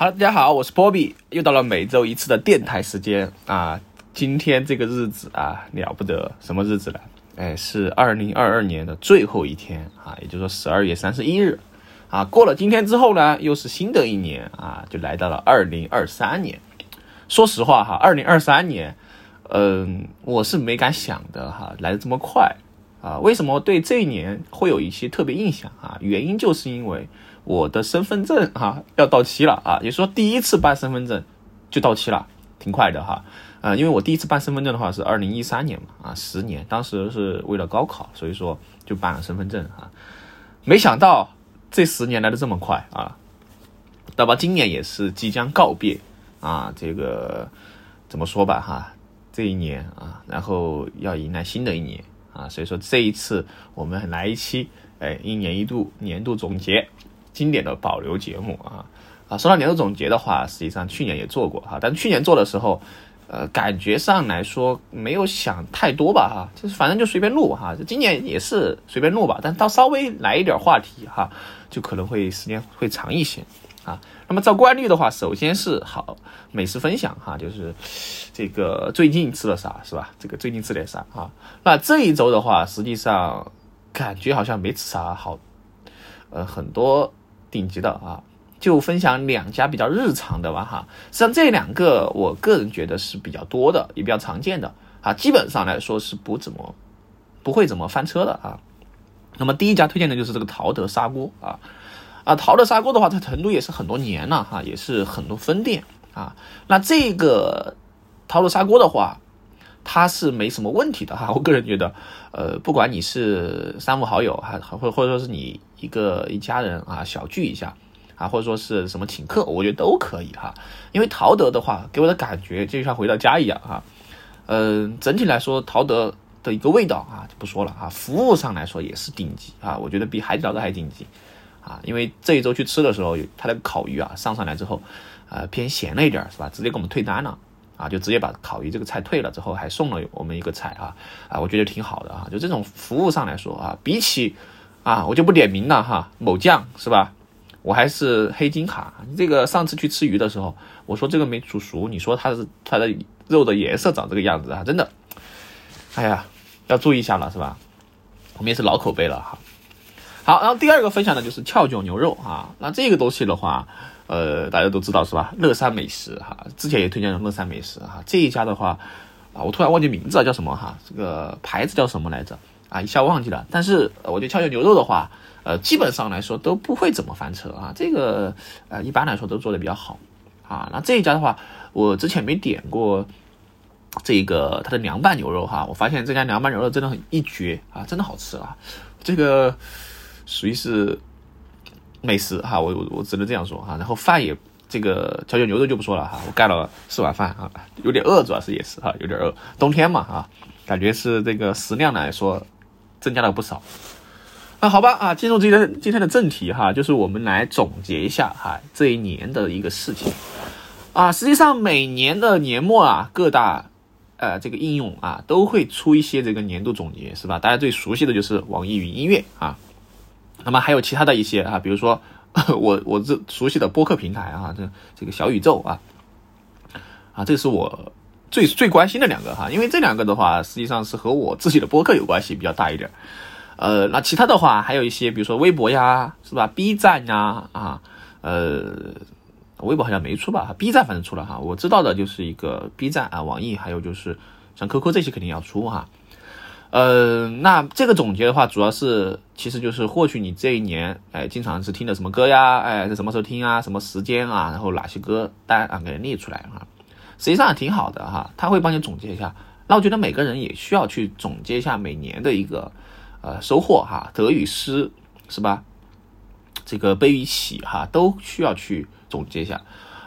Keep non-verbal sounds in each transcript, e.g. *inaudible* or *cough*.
好大家好，我是波比，又到了每周一次的电台时间啊。今天这个日子啊，了不得，什么日子呢？哎，是二零二二年的最后一天啊，也就是说十二月三十一日啊。过了今天之后呢，又是新的一年啊，就来到了二零二三年。说实话哈，二零二三年，嗯，我是没敢想的哈，来的这么快啊。为什么对这一年会有一些特别印象啊？原因就是因为。我的身份证哈要到期了啊，也说第一次办身份证就到期了，挺快的哈。呃，因为我第一次办身份证的话是二零一三年嘛，啊，十年，当时是为了高考，所以说就办了身份证啊。没想到这十年来的这么快啊，那么今年也是即将告别啊，这个怎么说吧哈，这一年啊，然后要迎来新的一年啊，所以说这一次我们来一期哎一年一度年度总结。经典的保留节目啊啊！说到年度总结的话，实际上去年也做过哈，但去年做的时候，呃，感觉上来说没有想太多吧哈，就是反正就随便录哈。今年也是随便录吧，但到稍微来一点话题哈，就可能会时间会长一些啊。那么照惯例的话，首先是好美食分享哈，就是这个最近吃了啥是吧？这个最近吃点啥啊？那这一周的话，实际上感觉好像没吃啥好，呃，很多。顶级的啊，就分享两家比较日常的吧哈。实际上这两个，我个人觉得是比较多的，也比较常见的啊。基本上来说是不怎么不会怎么翻车的啊。那么第一家推荐的就是这个陶德砂锅啊啊，陶德砂锅的话，在成都也是很多年了哈，也是很多分店啊。那这个陶德砂锅的话，它是没什么问题的哈。我个人觉得，呃，不管你是三五好友，还或或者说是你。一个一家人啊，小聚一下啊，或者说是什么请客，我觉得都可以哈。因为陶德的话，给我的感觉就像回到家一样啊。嗯，整体来说，陶德的一个味道啊，就不说了啊。服务上来说也是顶级啊，我觉得比海底捞的还顶级啊。因为这一周去吃的时候，他那个烤鱼啊上上来之后，呃，偏咸了一点是吧？直接给我们退单了啊，就直接把烤鱼这个菜退了之后，还送了我们一个菜啊啊，我觉得挺好的啊。就这种服务上来说啊，比起。啊，我就不点名了哈，某酱是吧？我还是黑金卡。这个上次去吃鱼的时候，我说这个没煮熟，你说它是它的肉的颜色长这个样子啊，真的，哎呀，要注意一下了是吧？我们也是老口碑了哈。好，然后第二个分享的就是翘脚牛肉啊，那这个东西的话，呃，大家都知道是吧？乐山美食哈，之前也推荐了乐山美食哈，这一家的话啊，我突然忘记名字了，叫什么哈？这个牌子叫什么来着？啊，一下忘记了。但是我觉得跷脚牛肉的话，呃，基本上来说都不会怎么翻车啊。这个呃，一般来说都做的比较好啊。那这一家的话，我之前没点过这个它的凉拌牛肉哈。我发现这家凉拌牛肉真的很一绝啊，真的好吃啊。这个属于是美食哈，我我我只能这样说哈。然后饭也这个跷脚牛肉就不说了哈，我盖了四碗饭啊，有点饿，主要是也是哈，有点饿。冬天嘛啊，感觉是这个食量来说。增加了不少，那好吧啊，进入今天今天的正题哈，就是我们来总结一下哈这一年的一个事情啊。实际上每年的年末啊，各大呃这个应用啊都会出一些这个年度总结，是吧？大家最熟悉的就是网易云音乐啊，那么还有其他的一些啊，比如说 *laughs* 我我这熟悉的播客平台啊，这这个小宇宙啊啊，这是我。最最关心的两个哈，因为这两个的话，实际上是和我自己的播客有关系比较大一点。呃，那其他的话还有一些，比如说微博呀，是吧？B 站呀，啊，呃，微博好像没出吧？B 站反正出了哈，我知道的就是一个 B 站啊，网易还有就是像 QQ 这些肯定要出哈。呃，那这个总结的话，主要是其实就是获取你这一年哎经常是听的什么歌呀，哎是什么时候听啊，什么时间啊，然后哪些歌单啊给它列出来啊。实际上挺好的哈，他会帮你总结一下。那我觉得每个人也需要去总结一下每年的一个呃收获哈，得与失是吧？这个悲与喜哈，都需要去总结一下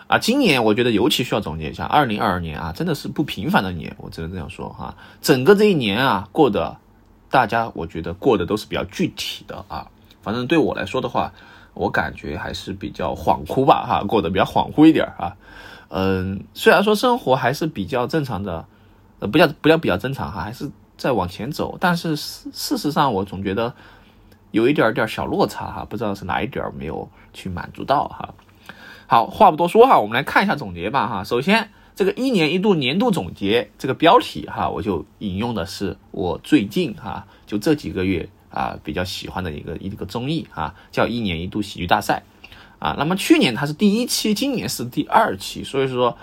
啊。今年我觉得尤其需要总结一下，二零二二年啊，真的是不平凡的年，我只能这样说哈。整个这一年啊，过得大家我觉得过得都是比较具体的啊。反正对我来说的话，我感觉还是比较恍惚吧哈，过得比较恍惚一点啊。嗯，虽然说生活还是比较正常的，呃，不叫不叫比较正常哈，还是在往前走，但是事事实上我总觉得有一点点小落差哈，不知道是哪一点没有去满足到哈。好，话不多说哈，我们来看一下总结吧哈。首先，这个一年一度年度总结这个标题哈，我就引用的是我最近哈就这几个月啊比较喜欢的一个一个综艺啊，叫一年一度喜剧大赛啊。那么去年它是第一期，今年是第二期，所以说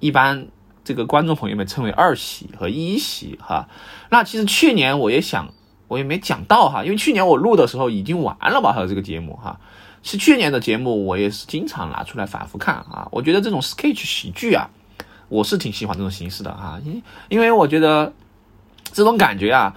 一般这个观众朋友们称为二喜和一喜哈。那其实去年我也想，我也没讲到哈，因为去年我录的时候已经完了吧，还有这个节目哈。是去年的节目，我也是经常拿出来反复看啊。我觉得这种 sketch 喜剧啊，我是挺喜欢这种形式的哈。因因为我觉得这种感觉啊，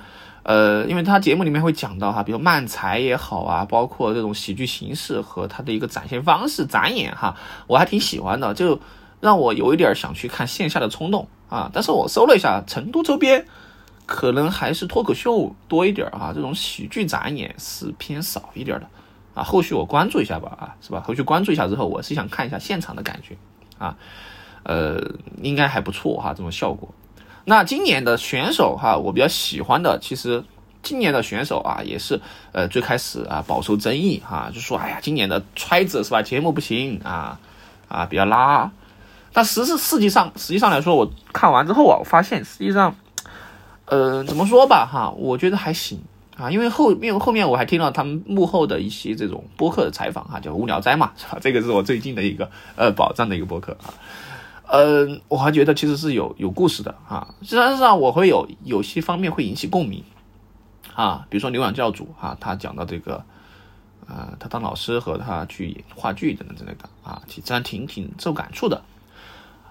呃，因为他节目里面会讲到哈，比如慢才也好啊，包括这种喜剧形式和他的一个展现方式，展演哈，我还挺喜欢的，就让我有一点想去看线下的冲动啊。但是我搜了一下，成都周边可能还是脱口秀多一点哈，这种喜剧展演是偏少一点的。啊，后续我关注一下吧，啊，是吧？后续关注一下之后，我是想看一下现场的感觉，啊，呃，应该还不错哈，这种效果。那今年的选手哈，我比较喜欢的，其实今年的选手啊，也是呃最开始啊饱受争议哈，就说哎呀，今年的揣子是吧，节目不行啊啊比较拉。但实是实际上实际上来说，我看完之后啊，我发现实际上，呃，怎么说吧哈，我觉得还行。啊，因为后面后面我还听到他们幕后的一些这种播客的采访哈，叫无聊斋嘛，是吧？这个是我最近的一个呃宝藏的一个播客啊，呃，我还觉得其实是有有故事的啊，实际上我会有有些方面会引起共鸣啊，比如说牛养教主哈，他讲到这个呃，他当老师和他去演话剧等等之类的啊，其实还挺挺受感触的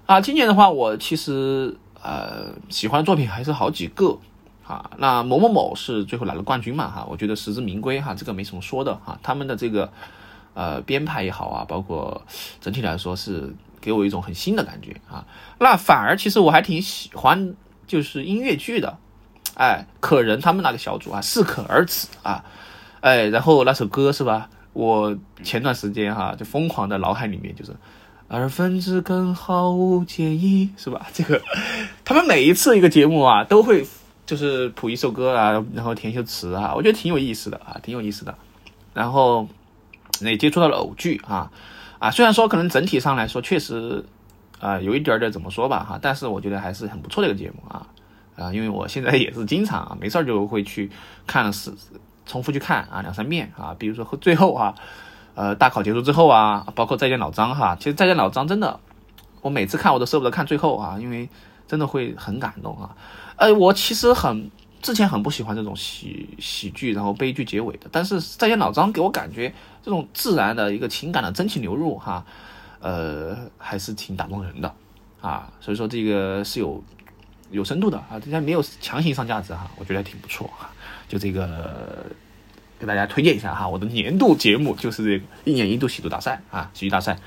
啊。今年的话，我其实呃喜欢作品还是好几个。啊，那某某某是最后拿了冠军嘛？哈，我觉得实至名归哈，这个没什么说的哈。他们的这个呃编排也好啊，包括整体来说是给我一种很新的感觉啊。那反而其实我还挺喜欢就是音乐剧的，哎，可人他们那个小组啊，适可而止啊，哎，然后那首歌是吧？我前段时间哈就疯狂的脑海里面就是二分之根毫无介意是吧？*laughs* 这个他们每一次一个节目啊都会。就是谱一首歌啊，然后填一首词啊，我觉得挺有意思的啊，挺有意思的。然后也接触到了偶剧啊啊，虽然说可能整体上来说确实啊有一点点怎么说吧哈，但是我觉得还是很不错的一个节目啊啊，因为我现在也是经常啊没事就会去看是重复去看啊两三遍啊，比如说最后啊呃大考结束之后啊，包括再见老张哈，其实再见老张真的我每次看我都舍不得看最后啊，因为真的会很感动啊。呃，我其实很之前很不喜欢这种喜喜剧，然后悲剧结尾的。但是再见老张给我感觉这种自然的一个情感的真情流入，哈，呃，还是挺打动人的啊。所以说这个是有有深度的啊，这家没有强行上价值哈，我觉得挺不错哈。就这个给大家推荐一下哈，我的年度节目就是这个一年一度喜剧大赛啊，喜剧大赛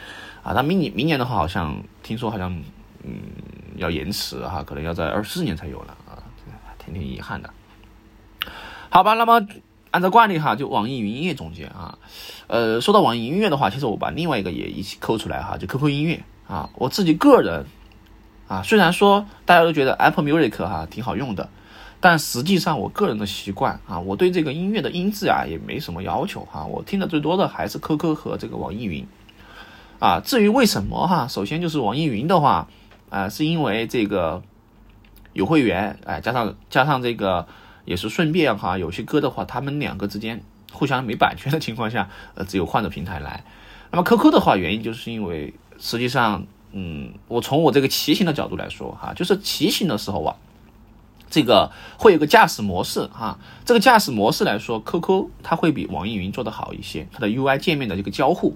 啊。那明年明年的话，好像听说好像嗯要延迟哈，可能要在二四年才有了。挺遗憾的，好吧，那么按照惯例哈，就网易云音乐总结啊，呃，说到网易音乐的话，其实我把另外一个也一起抠出来哈，就 QQ 音乐啊，我自己个人啊，虽然说大家都觉得 Apple Music 哈挺好用的，但实际上我个人的习惯啊，我对这个音乐的音质啊也没什么要求哈，我听的最多的还是 QQ 和这个网易云啊，至于为什么哈，首先就是网易云的话啊，是因为这个。有会员，哎，加上加上这个也是顺便哈，有些歌的话，他们两个之间互相没版权的情况下，*laughs* 呃，只有换着平台来。那么 QQ 的话，原因就是因为实际上，嗯，我从我这个骑行的角度来说哈，就是骑行的时候啊，这个会有个驾驶模式哈，这个驾驶模式来说，QQ 它会比网易云做的好一些，它的 UI 界面的这个交互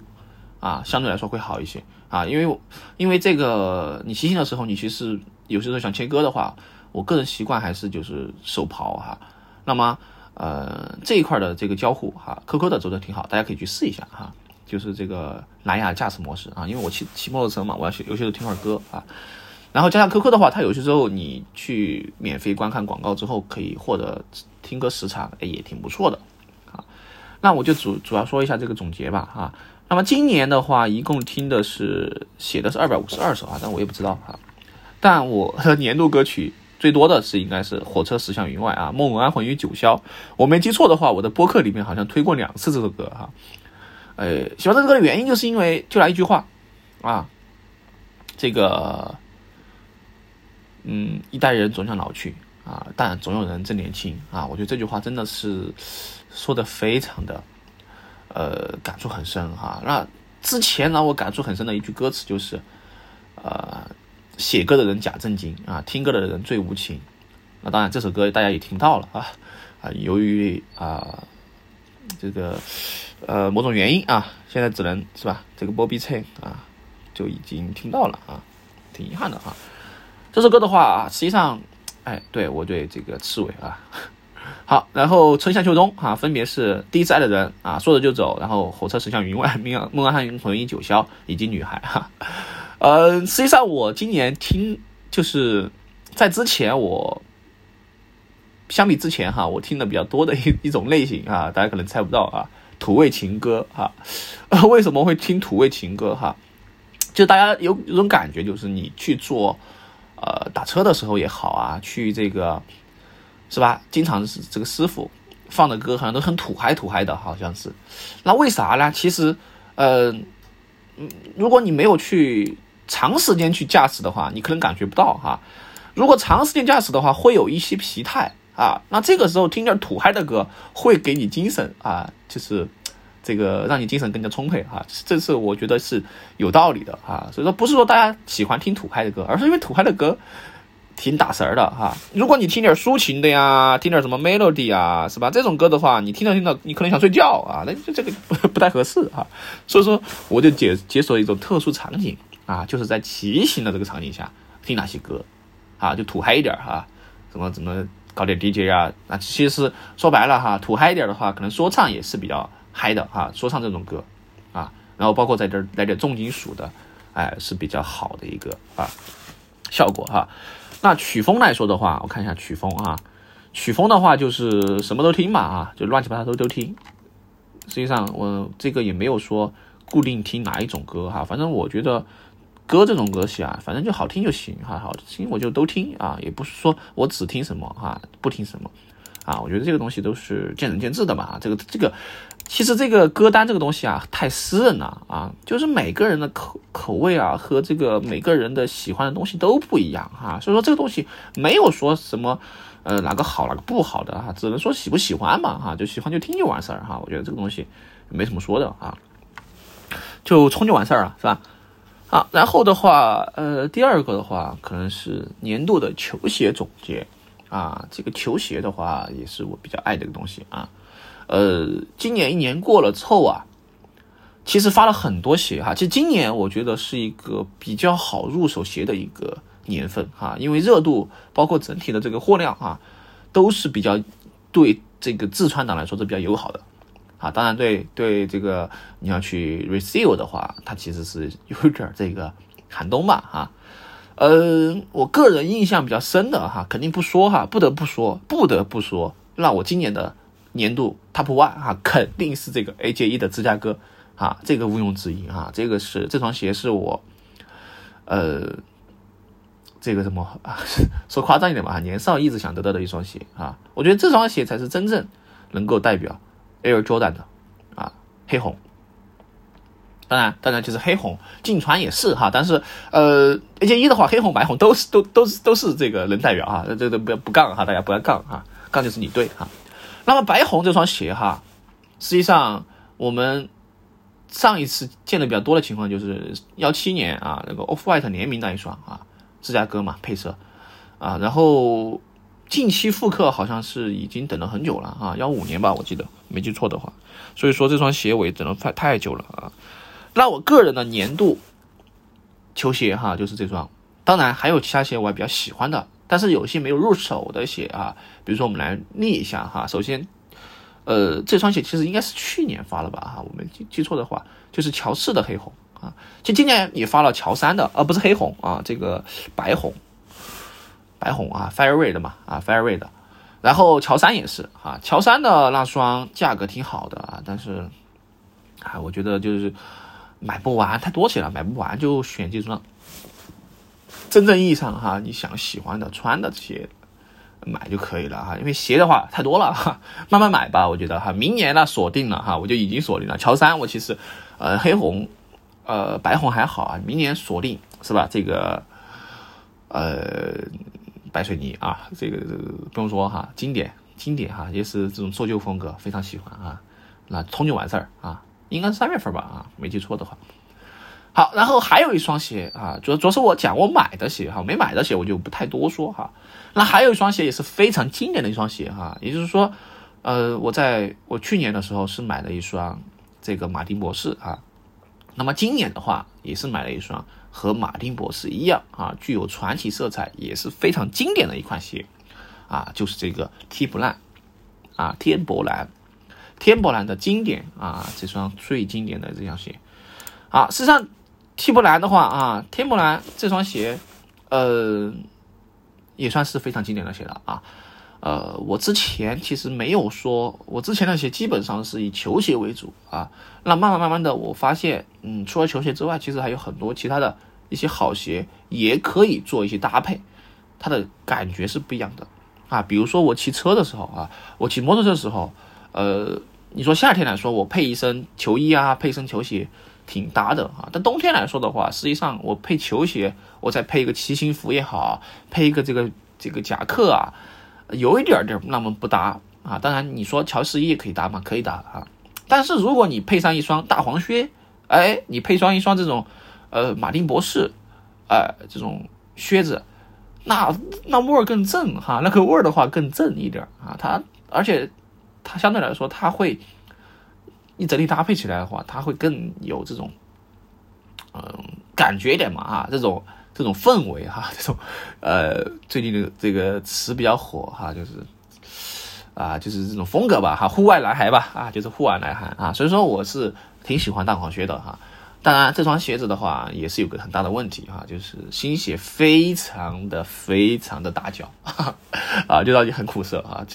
啊，相对来说会好一些啊，因为因为这个你骑行的时候，你其实有些时候想切歌的话。我个人习惯还是就是手刨哈，那么呃这一块的这个交互哈，QQ 的做的挺好，大家可以去试一下哈，就是这个蓝牙驾驶模式啊，因为我骑骑摩托车嘛，我要有些时候听会儿歌啊，然后加上 QQ 的话，它有些时候你去免费观看广告之后，可以获得听歌时长，哎也挺不错的啊。那我就主主要说一下这个总结吧哈。那么今年的话，一共听的是写的是二百五十二首啊，但我也不知道哈。但我的年度歌曲。最多的是应该是火车驶向云外啊，梦安魂与九霄。我没记错的话，我的播客里面好像推过两次这首歌哈。呃，喜欢这首歌的原因就是因为就来一句话啊，这个，嗯，一代人总想老去啊，但总有人正年轻啊。我觉得这句话真的是说的非常的，呃，感触很深哈。那之前让我感触很深的一句歌词就是，呃，写歌的人假正经啊，听歌的人最无情。那当然，这首歌大家也听到了啊啊，由于啊这个呃某种原因啊，现在只能是吧，这个 bbc 啊就已经听到了啊，挺遗憾的啊。这首歌的话，实际上，哎，对我对这个刺猬啊，*laughs* 好，然后春夏秋冬啊，分别是第一次爱的人啊，说走就走，然后火车驶向云外，梦梦安汉红衣九霄，以及女孩哈。呃，实际上我今年听就是在之前我。相比之前哈，我听的比较多的一 *laughs* 一种类型啊，大家可能猜不到啊，土味情歌哈。*laughs* 为什么会听土味情歌哈？就大家有有种感觉，就是你去做呃打车的时候也好啊，去这个是吧？经常是这个师傅放的歌好像都很土嗨土嗨的，好像是。那为啥呢？其实呃，嗯，如果你没有去长时间去驾驶的话，你可能感觉不到哈。如果长时间驾驶的话，会有一些疲态。啊，那这个时候听点土嗨的歌会给你精神啊，就是这个让你精神更加充沛啊，这是我觉得是有道理的啊。所以说不是说大家喜欢听土嗨的歌，而是因为土嗨的歌挺打神儿的哈。如果你听点抒情的呀，听点什么 melody 啊，是吧？这种歌的话，你听着听着你可能想睡觉啊，那就这个不不太合适啊。所以说我就解解锁一种特殊场景啊，就是在骑行的这个场景下听哪些歌啊，就土嗨一点哈，怎么怎么。搞点 DJ 啊，那其实说白了哈，土嗨一点的话，可能说唱也是比较嗨的哈，说唱这种歌啊，然后包括在这来点重金属的，哎，是比较好的一个啊效果哈。那曲风来说的话，我看一下曲风啊，曲风的话就是什么都听嘛啊，就乱七八糟都都听。实际上我这个也没有说固定听哪一种歌哈，反正我觉得。歌这种东西啊，反正就好听就行哈，好听我就都听啊，也不是说我只听什么哈，不听什么啊，我觉得这个东西都是见仁见智的嘛。这个这个，其实这个歌单这个东西啊，太私人了啊，就是每个人的口口味啊和这个每个人的喜欢的东西都不一样哈，所以说这个东西没有说什么呃哪个好哪个不好的哈，只能说喜不喜欢嘛哈，就喜欢就听就完事儿哈，我觉得这个东西没什么说的啊，就冲就完事儿了是吧？啊，然后的话，呃，第二个的话，可能是年度的球鞋总结啊。这个球鞋的话，也是我比较爱的一个东西啊。呃，今年一年过了之后啊，其实发了很多鞋哈。其实今年我觉得是一个比较好入手鞋的一个年份哈，因为热度包括整体的这个货量啊，都是比较对这个自穿党来说是比较友好的。啊，当然，对对，这个你要去 receive 的话，它其实是有点这个寒冬吧，哈，呃，我个人印象比较深的哈，肯定不说哈，不得不说，不得不说，那我今年的年度 top one 哈，肯定是这个 AJ 的芝加哥，啊，这个毋庸置疑啊，这个是这双鞋是我，呃，这个什么啊，说夸张一点吧，年少一直想得到的一双鞋啊，我觉得这双鞋才是真正能够代表。Air Jordan 的啊，黑红，当然，当然，就是黑红进穿也是哈，但是呃，A J 一的话，黑红、白红都是都都是都是这个人代表哈，这这不要不杠哈，大家不要杠哈，杠就是你对哈。那么白红这双鞋哈，实际上我们上一次见的比较多的情况就是幺七年啊，那个 Off White 联名那一双啊，芝加哥嘛配色啊，然后。近期复刻好像是已经等了很久了啊，要五年吧，我记得没记错的话。所以说这双鞋我也等了太太久了啊。那我个人的年度球鞋哈，就是这双。当然还有其他鞋我也比较喜欢的，但是有些没有入手的鞋啊，比如说我们来列一下哈。首先，呃，这双鞋其实应该是去年发了吧哈，我没记记错的话，就是乔四的黑红啊。其实今年也发了乔三的，而不是黑红啊，这个白红。白红啊，Fire Red 嘛，啊，Fire Red，然后乔三也是啊，乔三的那双价格挺好的啊，但是啊，我觉得就是买不完，太多鞋了，买不完就选这双真正意义上哈，你想喜欢的穿的这些买就可以了哈，因为鞋的话太多了哈，慢慢买吧，我觉得哈，明年呢锁定了哈，我就已经锁定了乔三，我其实呃黑红呃，白红还好啊，明年锁定是吧？这个呃，白水泥啊，这个不用说哈，经典经典哈，也是这种做旧风格，非常喜欢啊。那冲就完事儿啊，应该是三月份吧啊，没记错的话。好，然后还有一双鞋啊，主主要是我讲我买的鞋哈，没买的鞋我就不太多说哈。那还有一双鞋也是非常经典的一双鞋哈，也就是说，呃，我在我去年的时候是买了一双这个马丁博士啊，那么今年的话也是买了一双和马丁博士一样啊，具有传奇色彩，也是非常经典的一款鞋啊，就是这个 T 不烂啊，天博蓝，天博蓝的经典啊，这双最经典的这双鞋啊，事实际上。T 波兰的话啊，天波兰这双鞋，呃，也算是非常经典的鞋了啊。呃，我之前其实没有说，我之前的鞋基本上是以球鞋为主啊。那慢慢慢慢的，我发现，嗯，除了球鞋之外，其实还有很多其他的一些好鞋也可以做一些搭配，它的感觉是不一样的啊。比如说我骑车的时候啊，我骑摩托车的时候，呃，你说夏天来说，我配一身球衣啊，配一身球鞋。挺搭的啊，但冬天来说的话，实际上我配球鞋，我再配一个骑行服也好，配一个这个这个夹克啊，有一点点那么不搭啊。当然你说乔十一也可以搭嘛？可以搭啊。但是如果你配上一双大黄靴，哎，你配上一双这种呃马丁博士，哎这种靴子，那那味儿更正哈，那个味儿的话更正一点啊。它而且它相对来说它会。你整体搭配起来的话，它会更有这种，嗯，感觉一点嘛啊，这种这种氛围哈，*laughs* 这种，呃，最近的这个词比较火哈，就是，啊，就是这种风格吧哈，户外男孩吧啊，就是户外男孩啊，所以说我是挺喜欢大黄靴的哈。当然，这双鞋子的话也是有个很大的问题哈，就是新鞋非常的非常的大脚，*laughs* 啊，就让你很苦涩啊，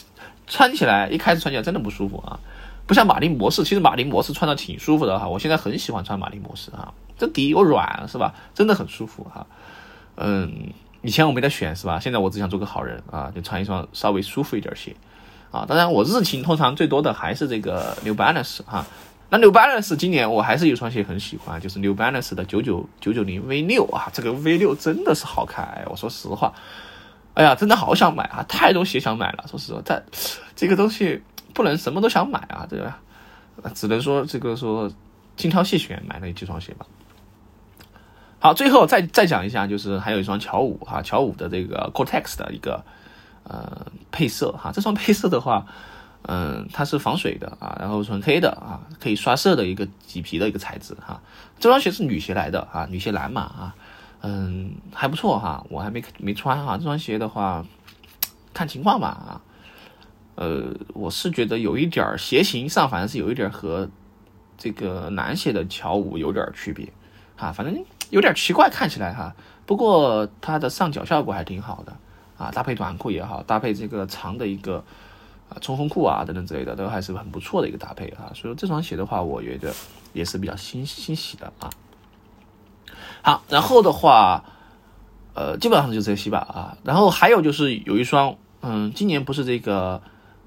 穿起来一开始穿起来真的不舒服啊。不像马丁模式，其实马丁模式穿的挺舒服的哈，我现在很喜欢穿马丁模式啊，这底又软是吧？真的很舒服哈。嗯，以前我没得选是吧？现在我只想做个好人啊，就穿一双稍微舒服一点鞋啊。当然我日勤通常最多的还是这个 New Balance 哈。那 New Balance 今年我还是有双鞋很喜欢，就是 New Balance 的九九九九零 V 六啊，这个 V 六真的是好看，我说实话，哎呀，真的好想买啊，太多鞋想买了，说实话，但这个东西。不能什么都想买啊，对吧？只能说这个说精挑细选买了几双鞋吧。好，最后再再讲一下，就是还有一双乔五哈，乔五的这个 Cortex 的一个呃配色哈。这双配色的话，嗯，它是防水的啊，然后纯黑的啊，可以刷色的一个麂皮的一个材质哈。这双鞋是女鞋来的啊，女鞋蓝嘛啊，嗯，还不错哈，我还没没穿哈。这双鞋的话，看情况吧啊。呃，我是觉得有一点鞋型上，反正是有一点和这个男鞋的乔五有点区别，哈，反正有点奇怪看起来哈。不过它的上脚效果还挺好的，啊，搭配短裤也好，搭配这个长的一个啊冲锋裤啊等等之类的，都还是很不错的一个搭配啊。所以这双鞋的话，我觉得也是比较欣欣喜的啊。好，然后的话，呃，基本上就这些吧啊。然后还有就是有一双，嗯，今年不是这个。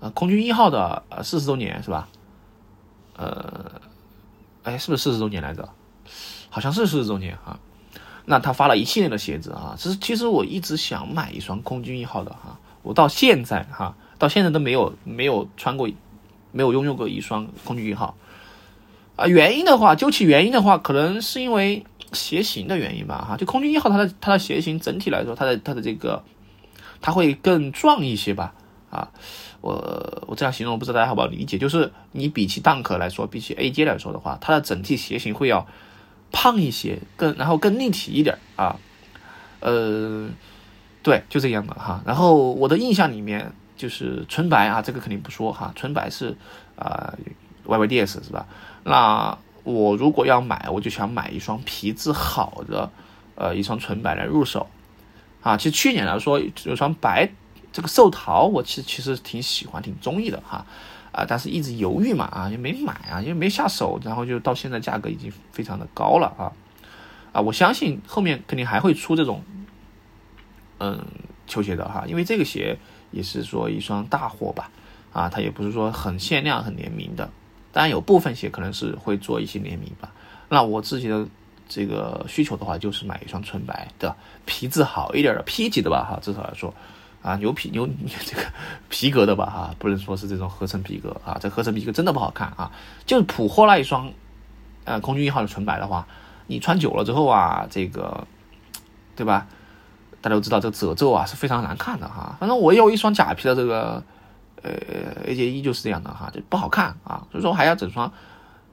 呃，空军一号的呃四十周年是吧？呃，哎，是不是四十周年来着？好像是四十周年啊。那他发了一系列的鞋子啊，其实其实我一直想买一双空军一号的哈，我到现在哈，到现在都没有没有穿过，没有拥有过一双空军一号。啊，原因的话，究其原因的话，可能是因为鞋型的原因吧哈。就空军一号它的它的鞋型整体来说，它的它的这个，它会更壮一些吧啊。我我这样形容，不知道大家好不好理解？就是你比起 Dunk 来说，比起 AJ 来说的话，它的整体鞋型会要胖一些，更然后更立体一点啊。呃，对，就这样的哈。然后我的印象里面就是纯白啊，这个肯定不说哈，纯白是啊 YYDS 是吧？那我如果要买，我就想买一双皮质好的呃一双纯白来入手啊。其实去年来说有双白。这个寿桃我其实其实挺喜欢挺中意的哈，啊但是一直犹豫嘛啊，也没买啊，因为没下手，然后就到现在价格已经非常的高了啊，啊，我相信后面肯定还会出这种，嗯，球鞋的哈，因为这个鞋也是说一双大货吧，啊，它也不是说很限量很联名的，当然有部分鞋可能是会做一些联名吧，那我自己的这个需求的话，就是买一双纯白的皮质好一点的 P 级的吧哈，至少来说啊牛皮牛 *laughs* 这个皮革的吧哈，不能说是这种合成皮革啊，这合成皮革真的不好看啊，就是普货那一双呃空军一号的纯白的话，你穿久了之后啊，这个对吧？大家都知道这个褶皱啊是非常难看的哈，反正我有一双假皮的这个呃 A J 一就是这样的哈，就不好看啊，所以说还要整双。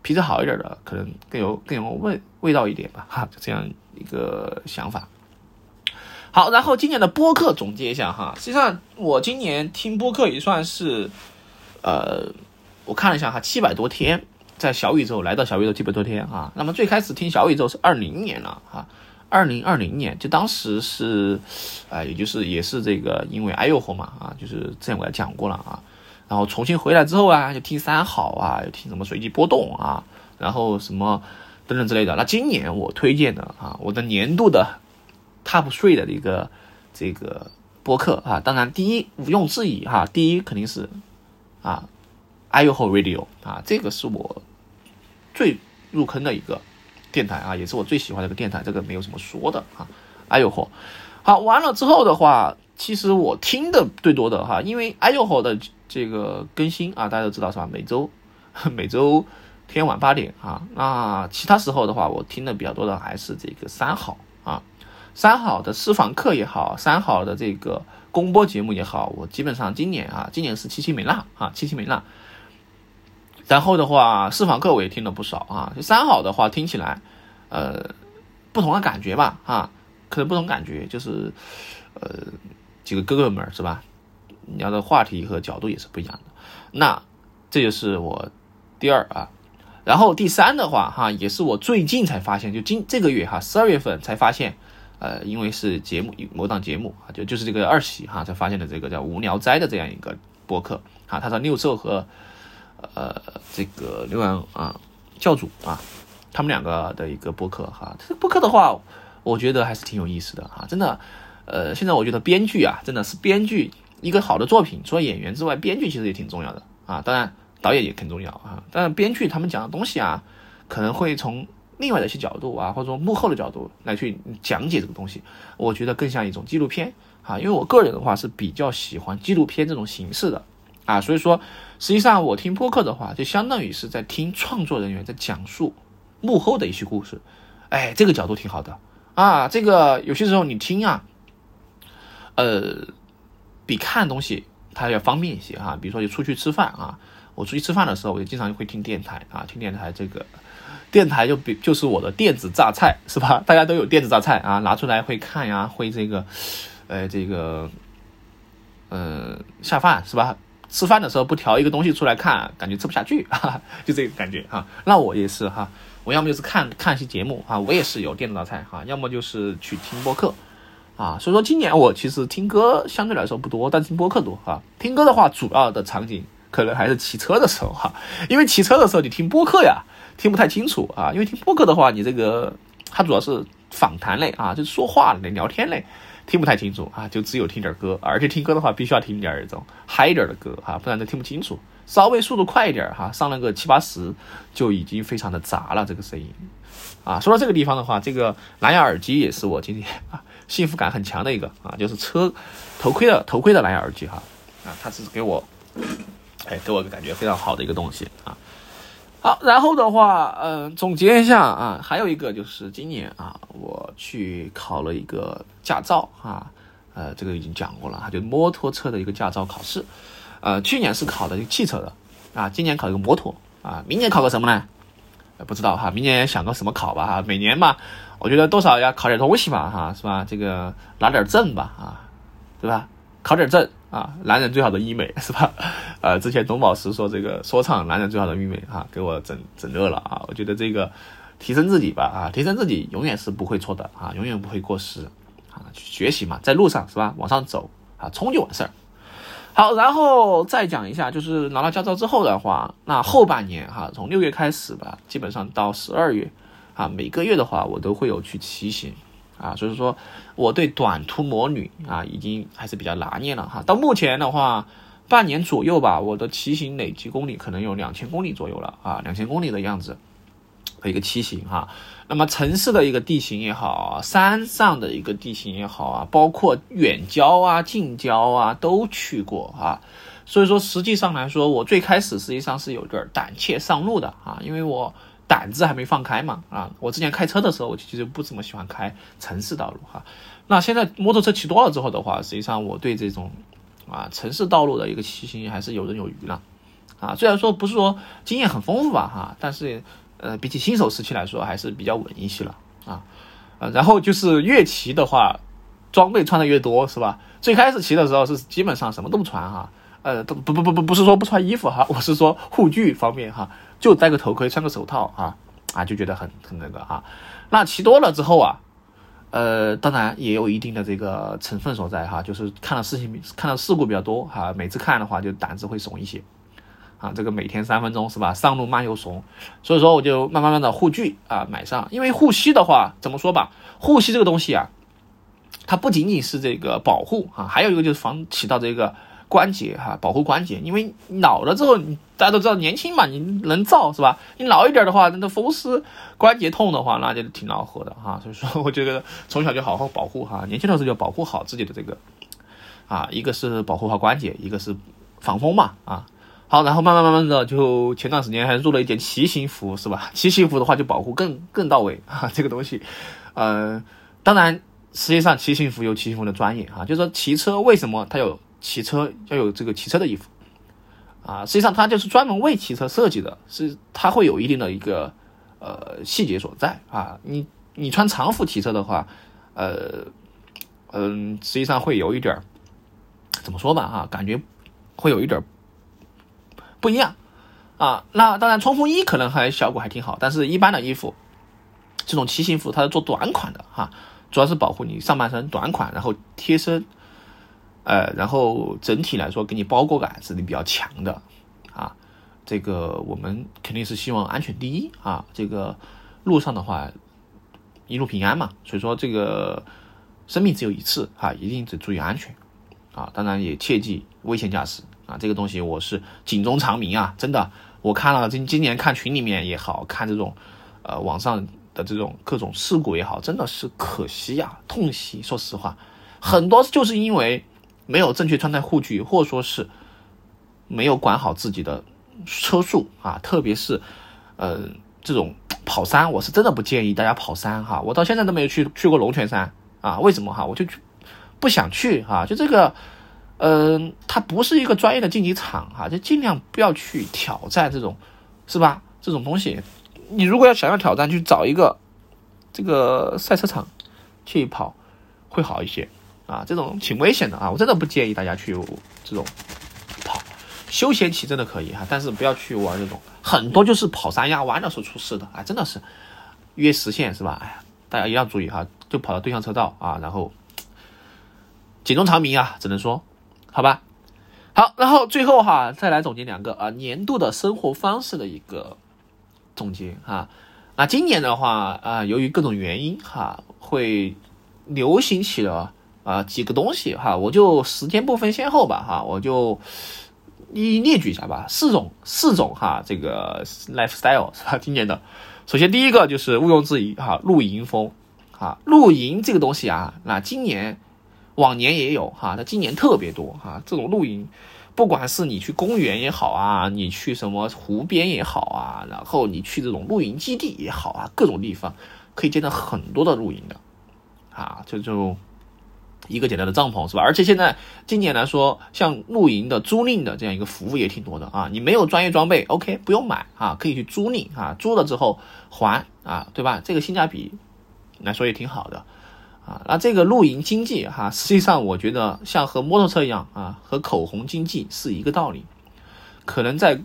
皮质好一点的，可能更有更有味味道一点吧，哈，就这样一个想法。好，然后今年的播客总结一下哈，实际上我今年听播客也算是，呃，我看了一下哈，七百多天，在小宇宙来到小宇宙七百多天啊。那么最开始听小宇宙是二零年了哈，二零二零年就当时是，啊，也就是也是这个因为哎呦火嘛啊，就是之前我也讲过了啊。然后重新回来之后啊，就听三好啊，又听什么随机波动啊，然后什么等等之类的。那今年我推荐的啊，我的年度的 top three 的一个这个播客啊，当然第一毋庸置疑哈，第一肯定是啊，IOHO Radio 啊，这个是我最入坑的一个电台啊，也是我最喜欢的一个电台，这个没有什么说的啊，IOHO。好，完了之后的话，其实我听的最多的哈，因为 IOHO 的。这个更新啊，大家都知道是吧？每周 *laughs* 每周天晚八点啊。那其他时候的话，我听的比较多的还是这个三好，三好的私房课也好，三好的这个公播节目也好，我基本上今年啊，今年是七七没落啊，七七没落。然后的话，私房课我也听了不少啊。就三好的话，听起来呃不同的感觉吧啊，可能不同感觉就是呃几个哥哥们是吧？聊的话题和角度也是不一样的，那这就是我第二啊，然后第三的话哈，也是我最近才发现，就今这个月哈，十二月份才发现，呃，因为是节目某档节目啊，就就是这个二喜哈才发现的这个叫无聊斋的这样一个播客啊，他说六兽和呃这个刘洋啊教主啊，他们两个的一个播客哈，这个播客的话，我觉得还是挺有意思的哈，真的，呃，现在我觉得编剧啊，真的是编剧。一个好的作品，除了演员之外，编剧其实也挺重要的啊。当然，导演也很重要啊。但是编剧他们讲的东西啊，可能会从另外的一些角度啊，或者说幕后的角度来去讲解这个东西。我觉得更像一种纪录片啊。因为我个人的话是比较喜欢纪录片这种形式的啊。所以说，实际上我听播客的话，就相当于是在听创作人员在讲述幕后的一些故事。哎，这个角度挺好的啊。这个有些时候你听啊，呃。比看东西它要方便一些哈，比如说你出去吃饭啊，我出去吃饭的时候，我就经常会听电台啊，听电台这个电台就比就是我的电子榨菜是吧？*laughs* 大家都有电子榨菜啊，拿出来会看呀，会这个，呃，这个，呃，下饭是吧？吃饭的时候不调一个东西出来看，感觉吃不下去，哈哈，就这个感觉哈。那我也是哈，我要么就是看看一些节目啊，我也是有电子榨菜哈，要么就是去听播客。啊，所以说今年我其实听歌相对来说不多，但听播客多哈。听歌的话，主要的场景可能还是骑车的时候哈，因为骑车的时候你听播客呀，听不太清楚啊。因为听播客的话，你这个它主要是访谈类啊，就是说话类、聊天类，听不太清楚啊，就只有听点歌。而且听歌的话，必须要听点这种嗨一点的歌哈，不然都听不清楚。稍微速度快一点哈，上了个七八十就已经非常的杂了这个声音。啊，说到这个地方的话，这个蓝牙耳机也是我今天啊。幸福感很强的一个啊，就是车头盔的头盔的蓝牙耳机哈啊，它是给我哎给我感觉非常好的一个东西啊。好，然后的话，嗯，总结一下啊，还有一个就是今年啊，我去考了一个驾照啊，呃，这个已经讲过了，就摩托车的一个驾照考试，呃，去年是考的一个汽车的啊，今年考一个摩托啊，明年考个什么呢？不知道哈，明年想个什么考吧哈，每年嘛。我觉得多少要考点东西吧，哈，是吧？这个拿点证吧，啊，对吧？考点证啊，男人最好的医美是吧？*laughs* 呃，之前董宝石说这个说唱男人最好的医美，哈，给我整整乐了啊！我觉得这个提升自己吧，啊，提升自己永远是不会错的啊，永远不会过时啊，去学习嘛，在路上是吧？往上走啊，冲就完事儿。好，然后再讲一下，就是拿到驾照之后的话，那后半年哈，从六月开始吧，基本上到十二月。啊，每个月的话，我都会有去骑行，啊，所以说我对短途摩旅啊，已经还是比较拿捏了哈。到目前的话，半年左右吧，我的骑行累计公里可能有两千公里左右了啊，两千公里的样子。的一个骑行哈。那么城市的一个地形也好，山上的一个地形也好啊，包括远郊啊、近郊啊都去过啊。所以说，实际上来说，我最开始实际上是有点胆怯上路的啊，因为我胆子还没放开嘛啊。我之前开车的时候，我其实不怎么喜欢开城市道路哈。那现在摩托车骑多了之后的话，实际上我对这种啊城市道路的一个骑行还是游刃有余了啊。虽然说不是说经验很丰富吧哈，但是。呃，比起新手时期来说，还是比较稳一些了啊，呃，然后就是越骑的话，装备穿的越多，是吧？最开始骑的时候是基本上什么都不穿哈，呃，不不不不不是说不穿衣服哈，我是说护具方面哈，就戴个头盔，穿个手套啊啊，就觉得很很那个哈。那骑多了之后啊，呃，当然也有一定的这个成分所在哈，就是看到事情看到事故比较多哈，每次看的话就胆子会怂一些。啊，这个每天三分钟是吧？上路慢又怂，所以说我就慢慢慢的护具啊买上。因为护膝的话，怎么说吧，护膝这个东西啊，它不仅仅是这个保护啊，还有一个就是防起到这个关节哈，保护关节。因为老了之后，你大家都知道年轻嘛，你能造是吧？你老一点的话，那风湿关节痛的话，那就挺恼火的哈。*laughs* 所以说，我觉得从小就好好保护哈，年轻的时候就保护好自己的这个啊，一个是保护好关节，一个是防风嘛啊。好，然后慢慢慢慢的，就前段时间还入了一件骑行服，是吧？*laughs* 骑行服的话，就保护更更到位啊。这个东西，呃，当然，实际上骑行服有骑行服的专业啊，就是说骑车为什么它有骑车要有这个骑车的衣服啊？实际上它就是专门为骑车设计的，是它会有一定的一个呃细节所在啊。你你穿长服骑车的话，呃嗯，实际上会有一点怎么说吧哈，感觉会有一点。不一样啊，那当然冲锋衣可能还效果还挺好，但是一般的衣服，这种骑行服它是做短款的哈，主要是保护你上半身短款，然后贴身，呃，然后整体来说给你包裹感是比较强的啊。这个我们肯定是希望安全第一啊，这个路上的话一路平安嘛，所以说这个生命只有一次啊，一定得注意安全啊，当然也切记危险驾驶。啊，这个东西我是警钟长鸣啊！真的，我看了今今年看群里面也好看这种，呃，网上的这种各种事故也好，真的是可惜呀，痛惜。说实话，很多就是因为没有正确穿戴护具，或者说是没有管好自己的车速啊，特别是呃这种跑山，我是真的不建议大家跑山哈。我到现在都没有去去过龙泉山啊，为什么哈？我就去不想去哈，就这个。嗯，它不是一个专业的竞技场哈，就尽量不要去挑战这种，是吧？这种东西，你如果要想要挑战，去找一个这个赛车场去跑会好一些啊。这种挺危险的啊，我真的不建议大家去这种跑。休闲骑真的可以哈，但是不要去玩这种，很多就是跑山压弯的时候出事的啊，真的是约实线是吧？哎呀，大家一定要注意哈，就跑到对向车道啊，然后警钟长鸣啊，只能说。好吧，好，然后最后哈，再来总结两个啊年度的生活方式的一个总结哈。那今年的话啊，由于各种原因哈，会流行起了啊几个东西哈，我就时间不分先后吧哈，我就一一列举一下吧，四种四种哈，这个 lifestyle 是吧？*laughs* 今年的，首先第一个就是毋庸置疑哈，露营风啊，露营这个东西啊，那今年。往年也有哈，那今年特别多哈。这种露营，不管是你去公园也好啊，你去什么湖边也好啊，然后你去这种露营基地也好啊，各种地方可以见到很多的露营的，啊，就就一个简单的帐篷是吧？而且现在今年来说，像露营的租赁的这样一个服务也挺多的啊。你没有专业装备，OK，不用买啊，可以去租赁啊，租了之后还啊，对吧？这个性价比来说也挺好的。啊，那这个露营经济哈，实际上我觉得像和摩托车一样啊，和口红经济是一个道理。可能在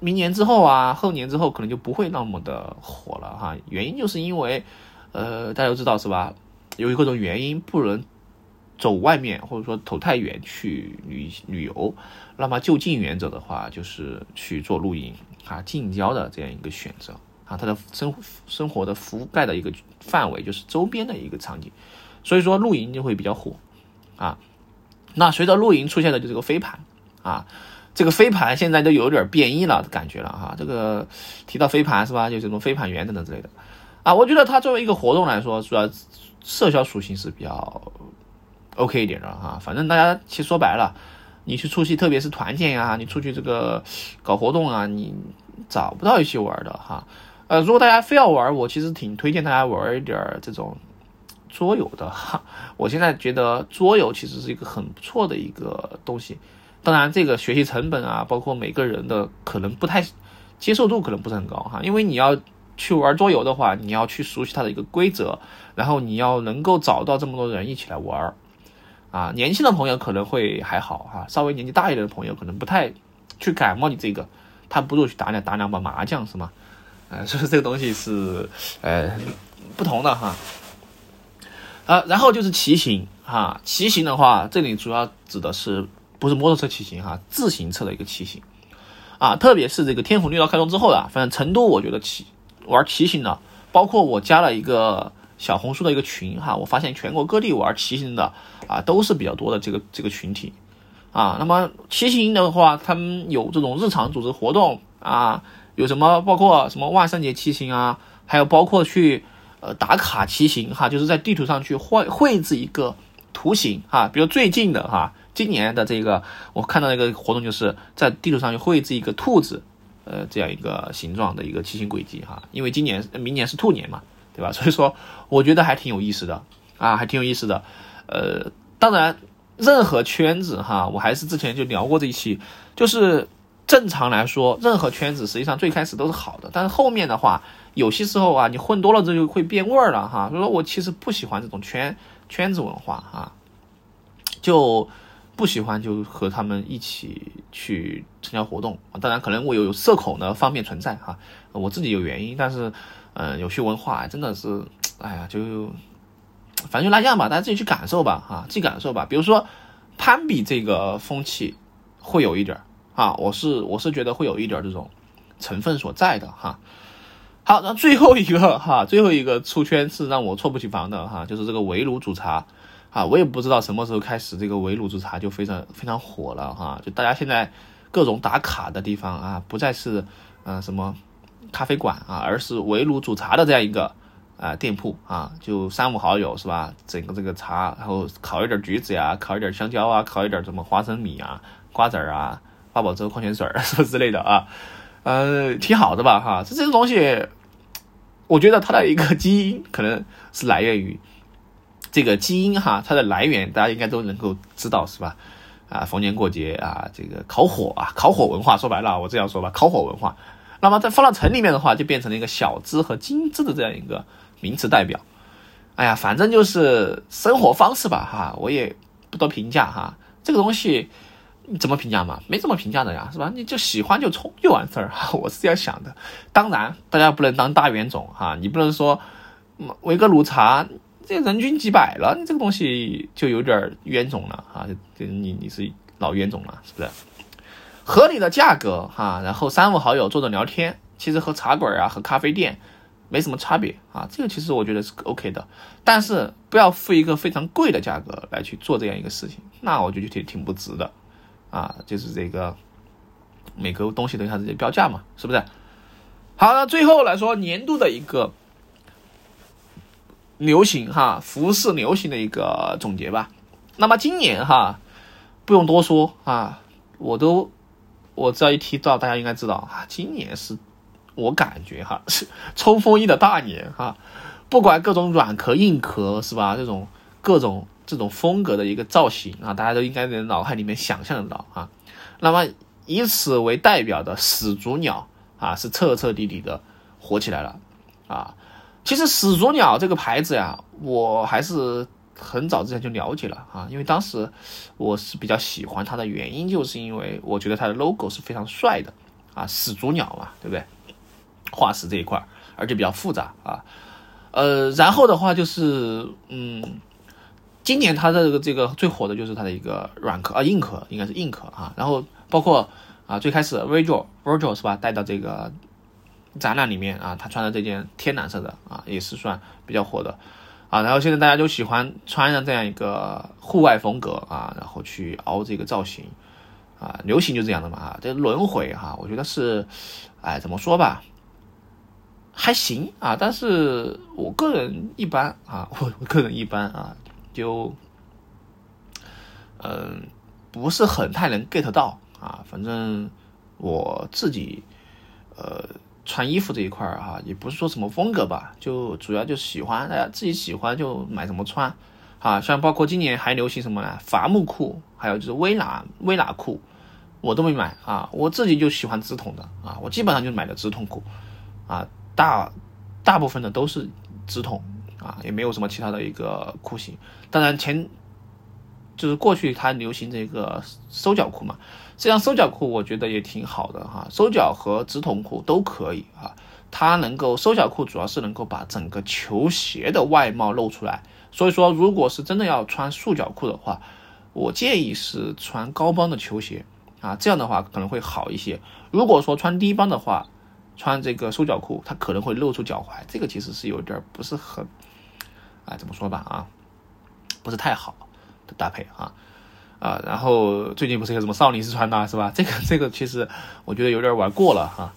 明年之后啊，后年之后可能就不会那么的火了哈。原因就是因为，呃，大家都知道是吧？由于各种原因不能走外面，或者说走太远去旅旅游，那么就近原则的话，就是去做露营啊，近郊的这样一个选择。啊，它的生生活的覆盖的一个范围就是周边的一个场景，所以说露营就会比较火啊。那随着露营出现的就这个飞盘啊，这个飞盘现在都有点变异了的感觉了哈。这个提到飞盘是吧？就这种飞盘员等等之类的啊。我觉得它作为一个活动来说，主要社交属性是比较 OK 一点的哈。反正大家其实说白了，你去出去，特别是团建呀，你出去这个搞活动啊，你找不到一起玩的哈。呃，如果大家非要玩，我其实挺推荐大家玩一点这种桌游的哈。我现在觉得桌游其实是一个很不错的一个东西。当然，这个学习成本啊，包括每个人的可能不太接受度可能不是很高哈，因为你要去玩桌游的话，你要去熟悉它的一个规则，然后你要能够找到这么多人一起来玩啊。年轻的朋友可能会还好哈，稍微年纪大一点的朋友可能不太去感冒你这个，他不如去打两打两把麻将是吗？呃，*laughs* 所以这个东西是呃不同的哈。啊，然后就是骑行哈，骑行的话，这里主要指的是。不是摩托车骑行哈，自行车的一个骑行，啊，特别是这个天府绿道开通之后啊，反正成都我觉得骑玩骑行的，包括我加了一个小红书的一个群哈，我发现全国各地玩骑行的啊都是比较多的这个这个群体，啊，那么骑行的话，他们有这种日常组织活动啊，有什么包括什么万圣节骑行啊，还有包括去呃打卡骑行哈，就是在地图上去绘绘制一个图形哈，比如最近的哈。今年的这个，我看到一个活动，就是在地图上去绘制一个兔子，呃，这样一个形状的一个骑行轨迹哈。因为今年、明年是兔年嘛，对吧？*laughs* 所以说，我觉得还挺有意思的啊，还挺有意思的。呃，当然，任何圈子哈，我还是之前就聊过这一期，就是正常来说，任何圈子实际上最开始都是好的，但是后面的话，有些时候啊，你混多了之后会变味儿了哈。所以说我其实不喜欢这种圈圈子文化哈，就。不喜欢就和他们一起去参加活动当然可能我有社恐的方面存在哈，我自己有原因，但是，嗯，有些文化真的是，哎呀，就反正就那样吧，大家自己去感受吧哈，自己感受吧。比如说攀比这个风气会有一点啊，我是我是觉得会有一点这种成分所在的哈。好，那最后一个哈，最后一个出圈是让我猝不及防的哈，就是这个围炉煮茶。啊，我也不知道什么时候开始，这个围炉煮茶就非常非常火了哈。就大家现在各种打卡的地方啊，不再是呃什么咖啡馆啊，而是围炉煮茶的这样一个啊店铺啊。就三五好友是吧？整个这个茶，然后烤一点橘子呀，烤一点香蕉啊，烤一点什么花生米啊、瓜子儿啊、八宝粥、矿泉水儿 *laughs* 什么之类的啊，呃，挺好的吧哈。这这个东西，我觉得它的一个基因可能是来源于。这个基因哈，它的来源大家应该都能够知道是吧？啊，逢年过节啊，这个烤火啊，烤火文化说白了，我这样说吧，烤火文化。那么在放到城里面的话，就变成了一个小资和精致的这样一个名词代表。哎呀，反正就是生活方式吧哈，我也不多评价哈。这个东西怎么评价嘛？没怎么评价的呀，是吧？你就喜欢就冲就完事儿哈，*laughs* 我是这样想的。当然，大家不能当大冤种哈，你不能说维格鲁茶。这人均几百了，你这个东西就有点冤种了啊！就你你是老冤种了，是不是？合理的价格哈，然后三五好友坐着聊天，其实和茶馆啊和咖啡店没什么差别啊。这个其实我觉得是 OK 的，但是不要付一个非常贵的价格来去做这样一个事情，那我就觉得挺挺不值的啊。就是这个每个东西都有它自己标价嘛，是不是？好，那最后来说年度的一个。流行哈，服饰流行的一个总结吧。那么今年哈，不用多说啊，我都我只要一提到，大家应该知道啊，今年是我感觉哈是 *laughs* 冲锋衣的大年哈。不管各种软壳硬壳是吧，这种各种这种风格的一个造型啊，大家都应该在脑海里面想象得到啊。那么以此为代表的始祖鸟啊，是彻彻底底的火起来了啊。其实始祖鸟这个牌子呀，我还是很早之前就了解了啊，因为当时我是比较喜欢它的原因，就是因为我觉得它的 logo 是非常帅的啊，始祖鸟嘛，对不对？化石这一块，而且比较复杂啊。呃，然后的话就是，嗯，今年它的这个这个最火的就是它的一个软壳啊，硬壳应该是硬壳啊，然后包括啊，最开始 Virgil Virgil 是吧，带到这个。展览里面啊，他穿的这件天蓝色的啊，也是算比较火的啊。然后现在大家就喜欢穿上这样一个户外风格啊，然后去凹这个造型啊，流行就这样的嘛，这轮回哈，我觉得是，哎，怎么说吧，还行啊，但是我个人一般啊，我 *laughs* 我个人一般啊，就，嗯，不是很太能 get 到啊，反正我自己，呃，穿衣服这一块儿哈，也不是说什么风格吧，就主要就喜欢，大家自己喜欢就买什么穿，啊，像包括今年还流行什么呢？伐木裤，还有就是微喇微喇裤。我都没买啊，我自己就喜欢直筒的啊，我基本上就买的直筒裤，啊，大大部分的都是直筒啊，也没有什么其他的一个裤型。当然前就是过去它流行这个收脚裤嘛，实际上收脚裤我觉得也挺好的哈，收脚和直筒裤都可以啊，它能够收脚裤主要是能够把整个球鞋的外貌露出来，所以说如果是真的要穿束脚裤的话，我建议是穿高帮的球鞋。啊，这样的话可能会好一些。如果说穿低帮的话，穿这个收脚裤，它可能会露出脚踝，这个其实是有点不是很，啊，怎么说吧啊，不是太好的搭配啊啊。然后最近不是有什么少林寺穿搭是吧？这个这个其实我觉得有点玩过了哈。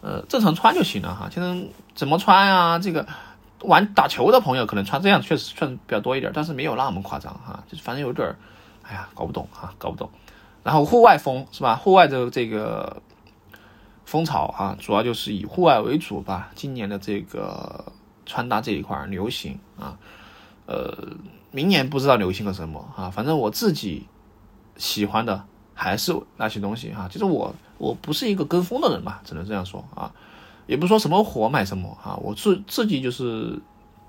呃，正常穿就行了哈。现在怎么穿啊？这个玩打球的朋友可能穿这样确实穿比较多一点，但是没有那么夸张哈。就是反正有点，哎呀，搞不懂哈，搞不懂。然后户外风是吧？户外的这个风潮啊，主要就是以户外为主吧。今年的这个穿搭这一块流行啊，呃，明年不知道流行个什么啊。反正我自己喜欢的还是那些东西哈。其实我我不是一个跟风的人吧，只能这样说啊。也不说什么火买什么啊，我自自己就是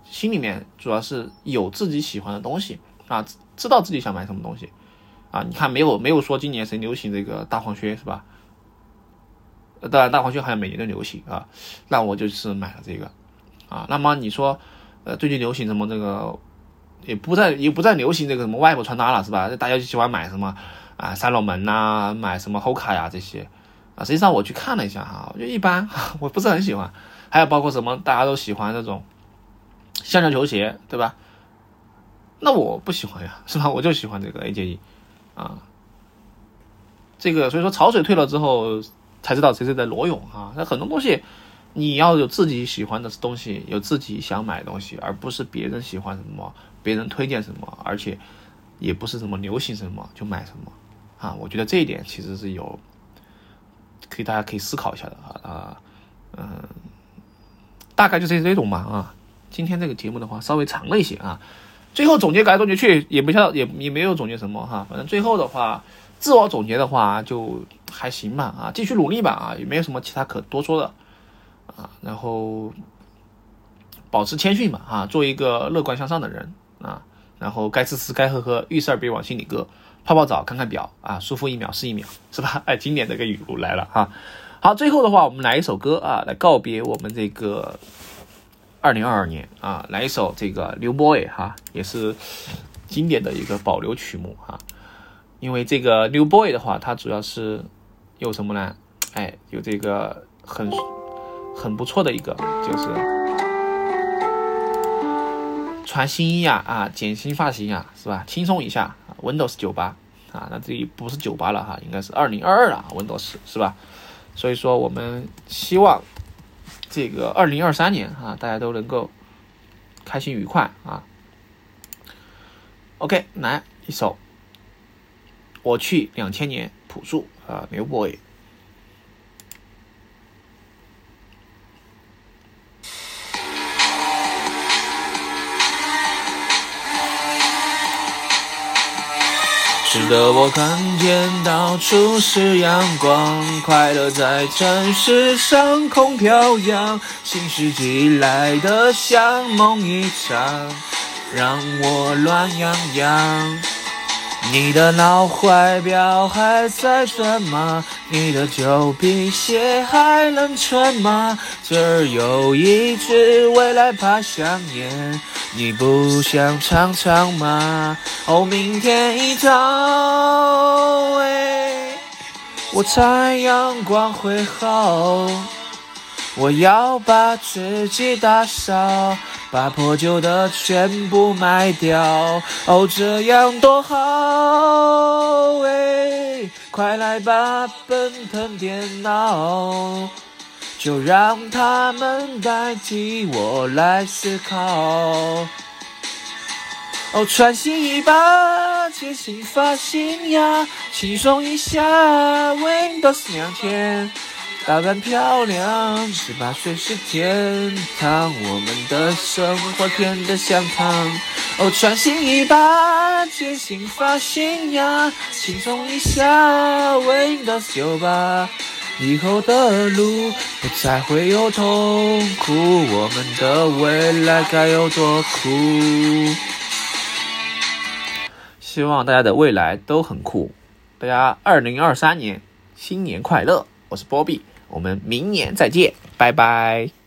心里面主要是有自己喜欢的东西啊，知道自己想买什么东西。啊，你看没有没有说今年谁流行这个大黄靴是吧？当然大黄靴好像每年都流行啊，那我就是买了这个啊。那么你说，呃，最近流行什么这个，也不再也不再流行这个什么外部穿搭了是吧？大家就喜欢买什么啊，三龙门呐，买什么 Hoka 呀这些啊。实际上我去看了一下哈，我觉得一般，*laughs* 我不是很喜欢。还有包括什么大家都喜欢那种橡胶球鞋对吧？那我不喜欢呀，*laughs* 是吧？我就喜欢这个 A J E。啊，这个所以说潮水退了之后才知道谁是在裸泳啊。那很多东西你要有自己喜欢的东西，有自己想买的东西，而不是别人喜欢什么，别人推荐什么，而且也不是什么流行什么就买什么啊。我觉得这一点其实是有可以大家可以思考一下的啊啊嗯，大概就是这种嘛啊。今天这个节目的话稍微长了一些啊。最后总结改总结去，也不像也也没有总结什么哈，反正最后的话，自我总结的话就还行吧啊，继续努力吧啊，也没有什么其他可多说的啊，然后保持谦逊吧啊，做一个乐观向上的人啊，然后该吃吃该喝喝，遇事儿别往心里搁，泡泡澡看看表啊，舒服一秒是一秒是吧？*laughs* 哎，经典的一个语录来了哈，好，最后的话我们来一首歌啊，来告别我们这个。二零二二年啊，来一首这个《New Boy》哈，也是经典的一个保留曲目哈。因为这个《New Boy》的话，它主要是有什么呢？哎，有这个很很不错的一个，就是穿新衣呀啊，剪新发型呀，是吧？轻松一下，Windows 九八啊，那这里不是九八了哈，应该是二零二二了，Windows 是吧？所以说，我们希望。这个二零二三年啊，大家都能够开心愉快啊。OK，来一首《我去两千年》朴树啊，牛 boy。使得我看见到处是阳光，快乐在城市上空飘扬，新世纪来得像梦一场，让我乱洋洋。你的脑怀表还在转吗？你的旧皮鞋还能穿吗？这儿有一支未来牌香烟。你不想尝尝吗？哦，明天一早，我猜阳光会好。我要把自己打扫，把破旧的全部卖掉。哦，这样多好，嘿，快来吧，奔腾电脑，就让他们代替我来思考。哦，穿新衣吧，剪新发型呀，轻松一下，Windows 两千。打扮漂亮，十八岁是天堂，我们的生活甜得像糖。哦，穿新衣吧，剪新发型呀，轻松一下，Windows 九八，以后的路不再会有痛苦，我们的未来该有多酷？希望大家的未来都很酷，大家二零二三年新年快乐！我是波比。我们明年再见，拜拜。